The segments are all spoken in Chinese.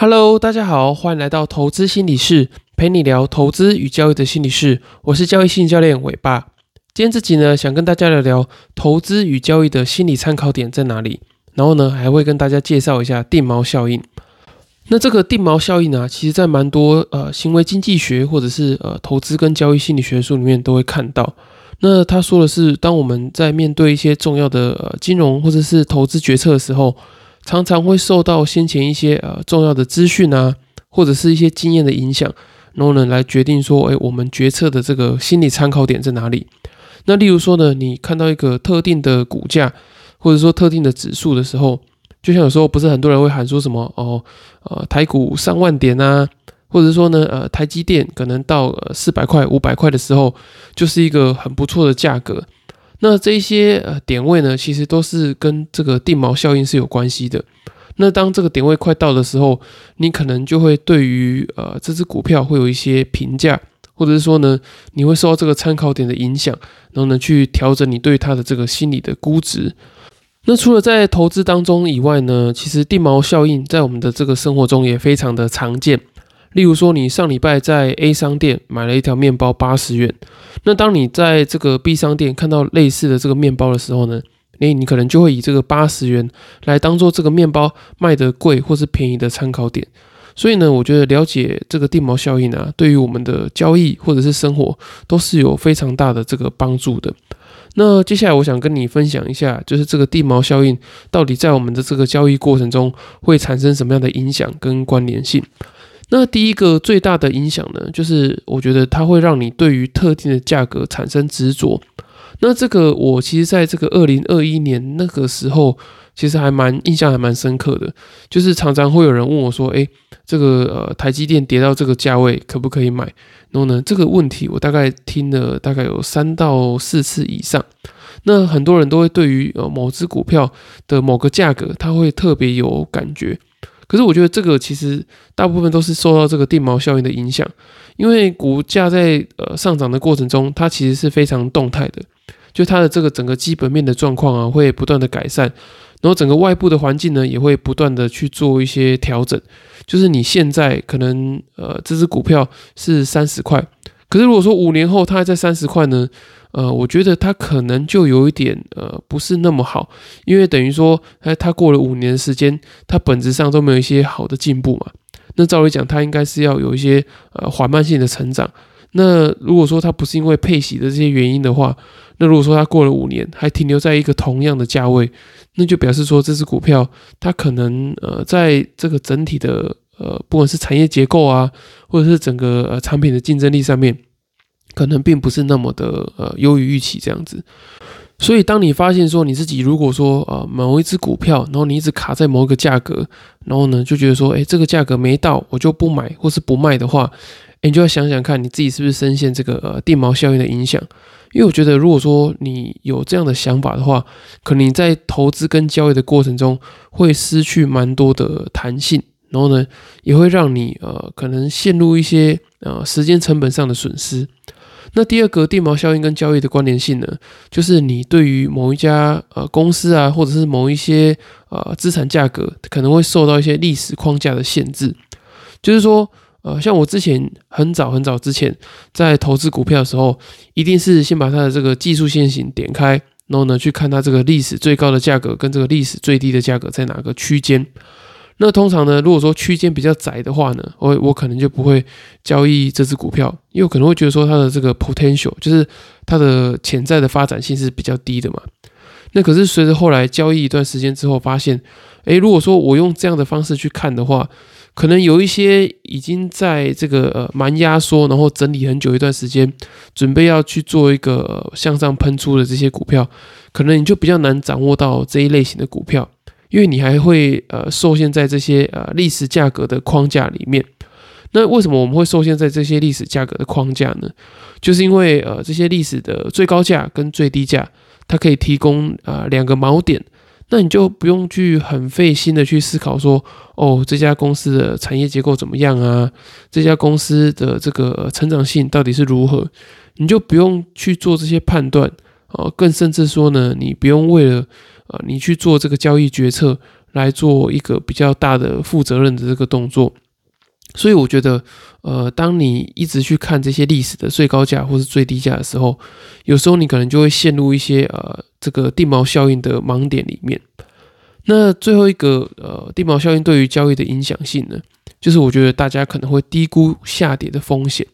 Hello，大家好，欢迎来到投资心理室，陪你聊投资与交易的心理室。我是交易心理教练伟爸。今天这集呢，想跟大家聊聊投资与交易的心理参考点在哪里。然后呢，还会跟大家介绍一下定锚效应。那这个定锚效应呢，其实在蛮多呃行为经济学或者是呃投资跟交易心理学书里面都会看到。那他说的是，当我们在面对一些重要的呃金融或者是投资决策的时候，常常会受到先前一些呃重要的资讯啊，或者是一些经验的影响，然后呢来决定说，哎，我们决策的这个心理参考点在哪里？那例如说呢，你看到一个特定的股价，或者说特定的指数的时候，就像有时候不是很多人会喊说什么哦，呃，台股上万点啊，或者说呢，呃，台积电可能到四百块、五百块的时候，就是一个很不错的价格。那这些呃点位呢，其实都是跟这个定锚效应是有关系的。那当这个点位快到的时候，你可能就会对于呃这只股票会有一些评价，或者是说呢，你会受到这个参考点的影响，然后呢去调整你对它的这个心理的估值。那除了在投资当中以外呢，其实定锚效应在我们的这个生活中也非常的常见。例如说，你上礼拜在 A 商店买了一条面包八十元，那当你在这个 B 商店看到类似的这个面包的时候呢，诶，你可能就会以这个八十元来当做这个面包卖的贵或是便宜的参考点。所以呢，我觉得了解这个定毛效应啊，对于我们的交易或者是生活都是有非常大的这个帮助的。那接下来我想跟你分享一下，就是这个定毛效应到底在我们的这个交易过程中会产生什么样的影响跟关联性。那第一个最大的影响呢，就是我觉得它会让你对于特定的价格产生执着。那这个我其实在这个二零二一年那个时候，其实还蛮印象还蛮深刻的，就是常常会有人问我说：“诶，这个呃台积电跌到这个价位可不可以买？”然后呢，这个问题我大概听了大概有三到四次以上。那很多人都会对于呃某只股票的某个价格，他会特别有感觉。可是我觉得这个其实大部分都是受到这个定锚效应的影响，因为股价在呃上涨的过程中，它其实是非常动态的，就它的这个整个基本面的状况啊会不断的改善，然后整个外部的环境呢也会不断的去做一些调整，就是你现在可能呃这只股票是三十块，可是如果说五年后它还在三十块呢？呃，我觉得它可能就有一点呃不是那么好，因为等于说，哎，它过了五年时间，它本质上都没有一些好的进步嘛。那照理讲，它应该是要有一些呃缓慢性的成长。那如果说它不是因为配息的这些原因的话，那如果说它过了五年还停留在一个同样的价位，那就表示说这只股票它可能呃在这个整体的呃不管是产业结构啊，或者是整个呃产品的竞争力上面。可能并不是那么的呃优于预期这样子，所以当你发现说你自己如果说呃某一只股票，然后你一直卡在某一个价格，然后呢就觉得说，哎，这个价格没到，我就不买或是不卖的话，你就要想想看你自己是不是深陷这个呃电锚效应的影响。因为我觉得如果说你有这样的想法的话，可能你在投资跟交易的过程中会失去蛮多的弹性，然后呢也会让你呃可能陷入一些呃时间成本上的损失。那第二个定锚效应跟交易的关联性呢，就是你对于某一家呃公司啊，或者是某一些呃资产价格，可能会受到一些历史框架的限制。就是说，呃，像我之前很早很早之前在投资股票的时候，一定是先把它的这个技术线型点开，然后呢去看它这个历史最高的价格跟这个历史最低的价格在哪个区间。那通常呢，如果说区间比较窄的话呢，我我可能就不会交易这只股票，因为我可能会觉得说它的这个 potential 就是它的潜在的发展性是比较低的嘛。那可是随着后来交易一段时间之后，发现，诶，如果说我用这样的方式去看的话，可能有一些已经在这个呃蛮压缩，然后整理很久一段时间，准备要去做一个向上喷出的这些股票，可能你就比较难掌握到这一类型的股票。因为你还会呃受限在这些呃历史价格的框架里面，那为什么我们会受限在这些历史价格的框架呢？就是因为呃这些历史的最高价跟最低价，它可以提供啊两个锚点，那你就不用去很费心的去思考说，哦这家公司的产业结构怎么样啊，这家公司的这个成长性到底是如何，你就不用去做这些判断，哦更甚至说呢，你不用为了。啊，你去做这个交易决策，来做一个比较大的负责任的这个动作。所以我觉得，呃，当你一直去看这些历史的最高价或是最低价的时候，有时候你可能就会陷入一些呃这个地锚效应的盲点里面。那最后一个呃地锚效应对于交易的影响性呢，就是我觉得大家可能会低估下跌的风险。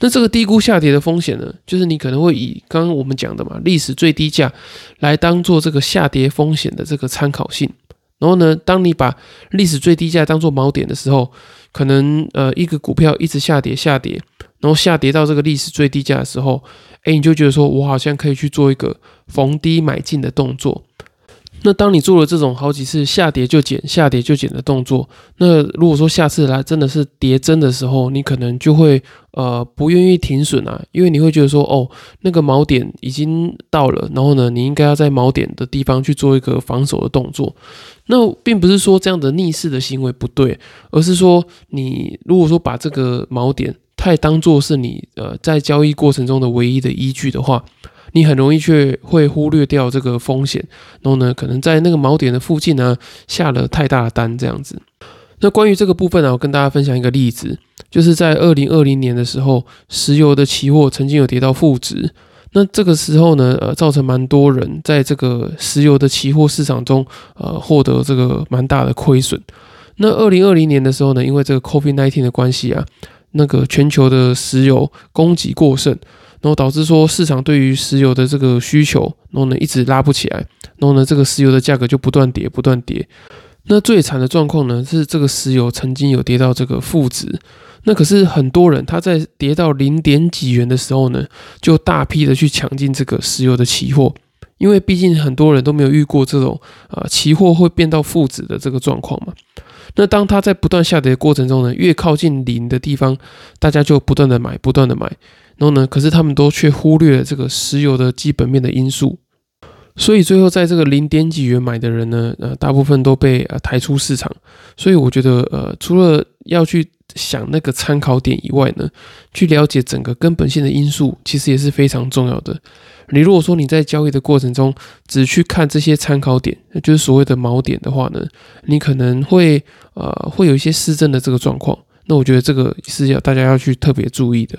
那这个低估下跌的风险呢，就是你可能会以刚刚我们讲的嘛历史最低价来当做这个下跌风险的这个参考性。然后呢，当你把历史最低价当做锚点的时候，可能呃一个股票一直下跌下跌，然后下跌到这个历史最低价的时候，哎，你就觉得说我好像可以去做一个逢低买进的动作。那当你做了这种好几次下跌就减、下跌就减的动作，那如果说下次来真的是跌真的时候，你可能就会呃不愿意停损啊，因为你会觉得说哦那个锚点已经到了，然后呢你应该要在锚点的地方去做一个防守的动作。那并不是说这样的逆势的行为不对，而是说你如果说把这个锚点太当做是你呃在交易过程中的唯一的依据的话。你很容易却会忽略掉这个风险，然后呢，可能在那个锚点的附近呢下了太大的单这样子。那关于这个部分呢，我跟大家分享一个例子，就是在二零二零年的时候，石油的期货曾经有跌到负值。那这个时候呢，呃，造成蛮多人在这个石油的期货市场中，呃，获得这个蛮大的亏损。那二零二零年的时候呢，因为这个 COVID-19 的关系啊，那个全球的石油供给过剩。然后导致说市场对于石油的这个需求，然后呢一直拉不起来，然后呢这个石油的价格就不断跌，不断跌。那最惨的状况呢是这个石油曾经有跌到这个负值，那可是很多人他在跌到零点几元的时候呢，就大批的去抢进这个石油的期货，因为毕竟很多人都没有遇过这种啊期货会变到负值的这个状况嘛。那当它在不断下跌的过程中呢，越靠近零的地方，大家就不断的买，不断的买。然后呢？可是他们都却忽略了这个石油的基本面的因素，所以最后在这个零点几元买的人呢，呃，大部分都被呃抬出市场。所以我觉得，呃，除了要去想那个参考点以外呢，去了解整个根本性的因素，其实也是非常重要的。你如果说你在交易的过程中只去看这些参考点，就是所谓的锚点的话呢，你可能会呃会有一些失真的这个状况。那我觉得这个是要大家要去特别注意的。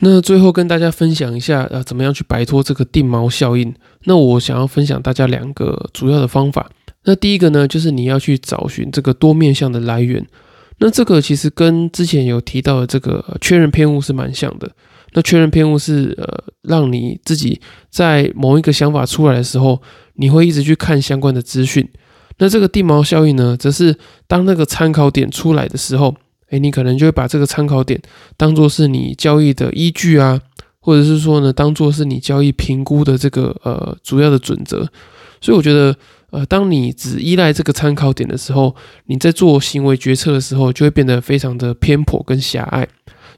那最后跟大家分享一下，呃，怎么样去摆脱这个定锚效应？那我想要分享大家两个主要的方法。那第一个呢，就是你要去找寻这个多面向的来源。那这个其实跟之前有提到的这个确认偏误是蛮像的。那确认偏误是呃，让你自己在某一个想法出来的时候，你会一直去看相关的资讯。那这个定锚效应呢，则是当那个参考点出来的时候。哎，你可能就会把这个参考点当做是你交易的依据啊，或者是说呢，当做是你交易评估的这个呃主要的准则。所以我觉得，呃，当你只依赖这个参考点的时候，你在做行为决策的时候就会变得非常的偏颇跟狭隘。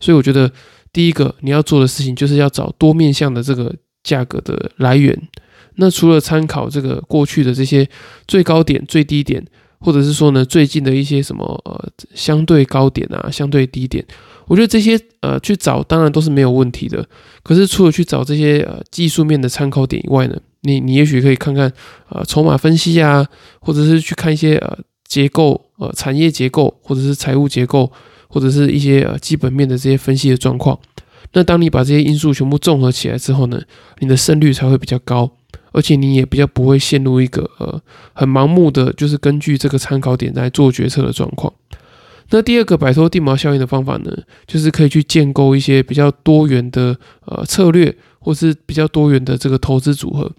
所以我觉得，第一个你要做的事情就是要找多面向的这个价格的来源。那除了参考这个过去的这些最高点、最低点。或者是说呢，最近的一些什么呃相对高点啊，相对低点，我觉得这些呃去找当然都是没有问题的。可是除了去找这些呃技术面的参考点以外呢，你你也许可以看看呃筹码分析啊，或者是去看一些呃结构呃产业结构，或者是财务结构，或者是一些呃基本面的这些分析的状况。那当你把这些因素全部综合起来之后呢，你的胜率才会比较高。而且你也比较不会陷入一个呃很盲目的，就是根据这个参考点来做决策的状况。那第二个摆脱地毛效应的方法呢，就是可以去建构一些比较多元的呃策略，或是比较多元的这个投资组合。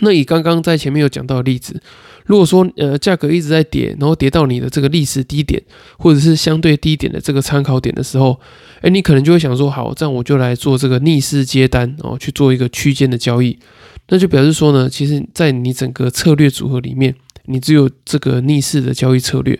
那以刚刚在前面有讲到的例子，如果说呃价格一直在跌，然后跌到你的这个历史低点，或者是相对低点的这个参考点的时候，哎，你可能就会想说，好，这样我就来做这个逆势接单，然后去做一个区间的交易。那就表示说呢，其实，在你整个策略组合里面，你只有这个逆势的交易策略。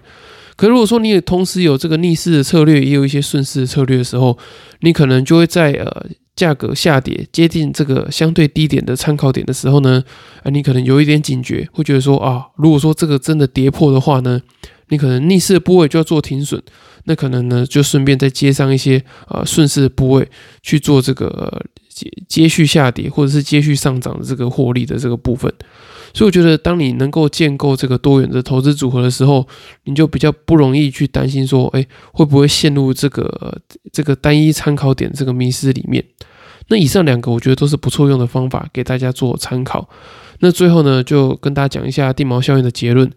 可如果说你也同时有这个逆势的策略，也有一些顺势的策略的时候，你可能就会在呃价格下跌接近这个相对低点的参考点的时候呢，啊，你可能有一点警觉，会觉得说啊，如果说这个真的跌破的话呢，你可能逆势的部位就要做停损，那可能呢就顺便再接上一些呃顺势的部位去做这个。接接续下跌或者是接续上涨的这个获利的这个部分，所以我觉得，当你能够建构这个多元的投资组合的时候，你就比较不容易去担心说，哎，会不会陷入这个这个单一参考点这个迷失里面。那以上两个，我觉得都是不错用的方法，给大家做参考。那最后呢，就跟大家讲一下地毛效应的结论。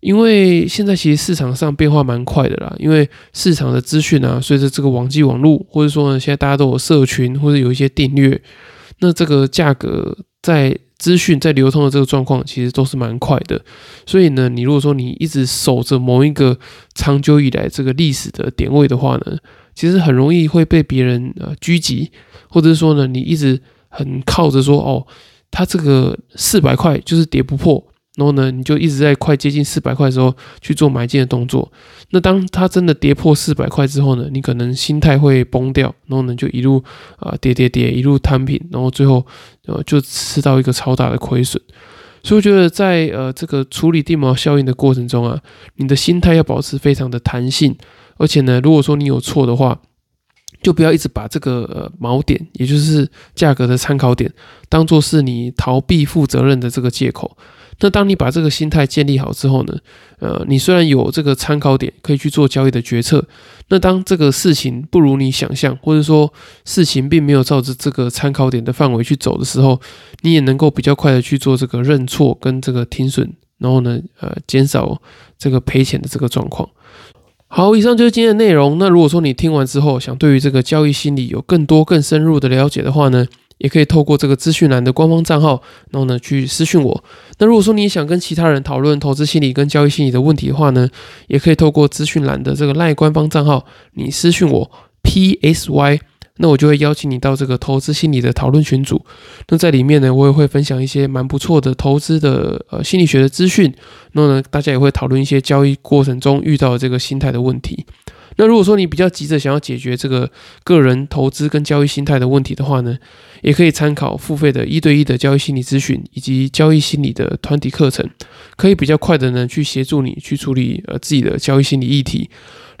因为现在其实市场上变化蛮快的啦，因为市场的资讯啊，随着这个网际网络，或者说呢，现在大家都有社群或者有一些订阅，那这个价格在资讯在流通的这个状况，其实都是蛮快的。所以呢，你如果说你一直守着某一个长久以来这个历史的点位的话呢，其实很容易会被别人呃狙击，或者说呢，你一直很靠着说哦，它这个四百块就是跌不破。然后呢，你就一直在快接近四百块的时候去做买进的动作。那当它真的跌破四百块之后呢，你可能心态会崩掉，然后呢就一路啊跌跌跌，一路摊平，然后最后呃就吃到一个超大的亏损。所以我觉得在呃这个处理地毛效应的过程中啊，你的心态要保持非常的弹性，而且呢，如果说你有错的话，就不要一直把这个呃锚点，也就是价格的参考点，当做是你逃避负责任的这个借口。那当你把这个心态建立好之后呢，呃，你虽然有这个参考点可以去做交易的决策，那当这个事情不如你想象，或者说事情并没有照着这个参考点的范围去走的时候，你也能够比较快的去做这个认错跟这个停损，然后呢，呃，减少这个赔钱的这个状况。好，以上就是今天的内容。那如果说你听完之后想对于这个交易心理有更多更深入的了解的话呢？也可以透过这个资讯栏的官方账号，然后呢去私讯我。那如果说你想跟其他人讨论投资心理跟交易心理的问题的话呢，也可以透过资讯栏的这个赖官方账号，你私讯我 P S Y，那我就会邀请你到这个投资心理的讨论群组。那在里面呢，我也会分享一些蛮不错的投资的呃心理学的资讯。那呢，大家也会讨论一些交易过程中遇到的这个心态的问题。那如果说你比较急着想要解决这个个人投资跟交易心态的问题的话呢，也可以参考付费的一对一的交易心理咨询以及交易心理的团体课程，可以比较快的呢去协助你去处理呃自己的交易心理议题。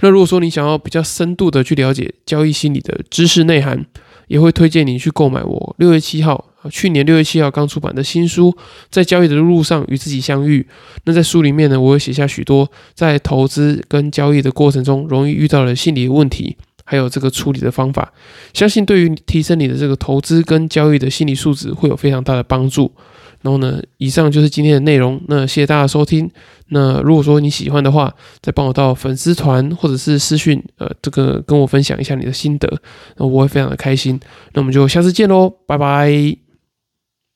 那如果说你想要比较深度的去了解交易心理的知识内涵，也会推荐你去购买我六月七号。去年六月七号刚出版的新书，在交易的路上与自己相遇。那在书里面呢，我会写下许多在投资跟交易的过程中容易遇到的心理问题，还有这个处理的方法。相信对于提升你的这个投资跟交易的心理素质会有非常大的帮助。然后呢，以上就是今天的内容。那谢谢大家收听。那如果说你喜欢的话，再帮我到粉丝团或者是私讯，呃，这个跟我分享一下你的心得，那我会非常的开心。那我们就下次见喽，拜拜。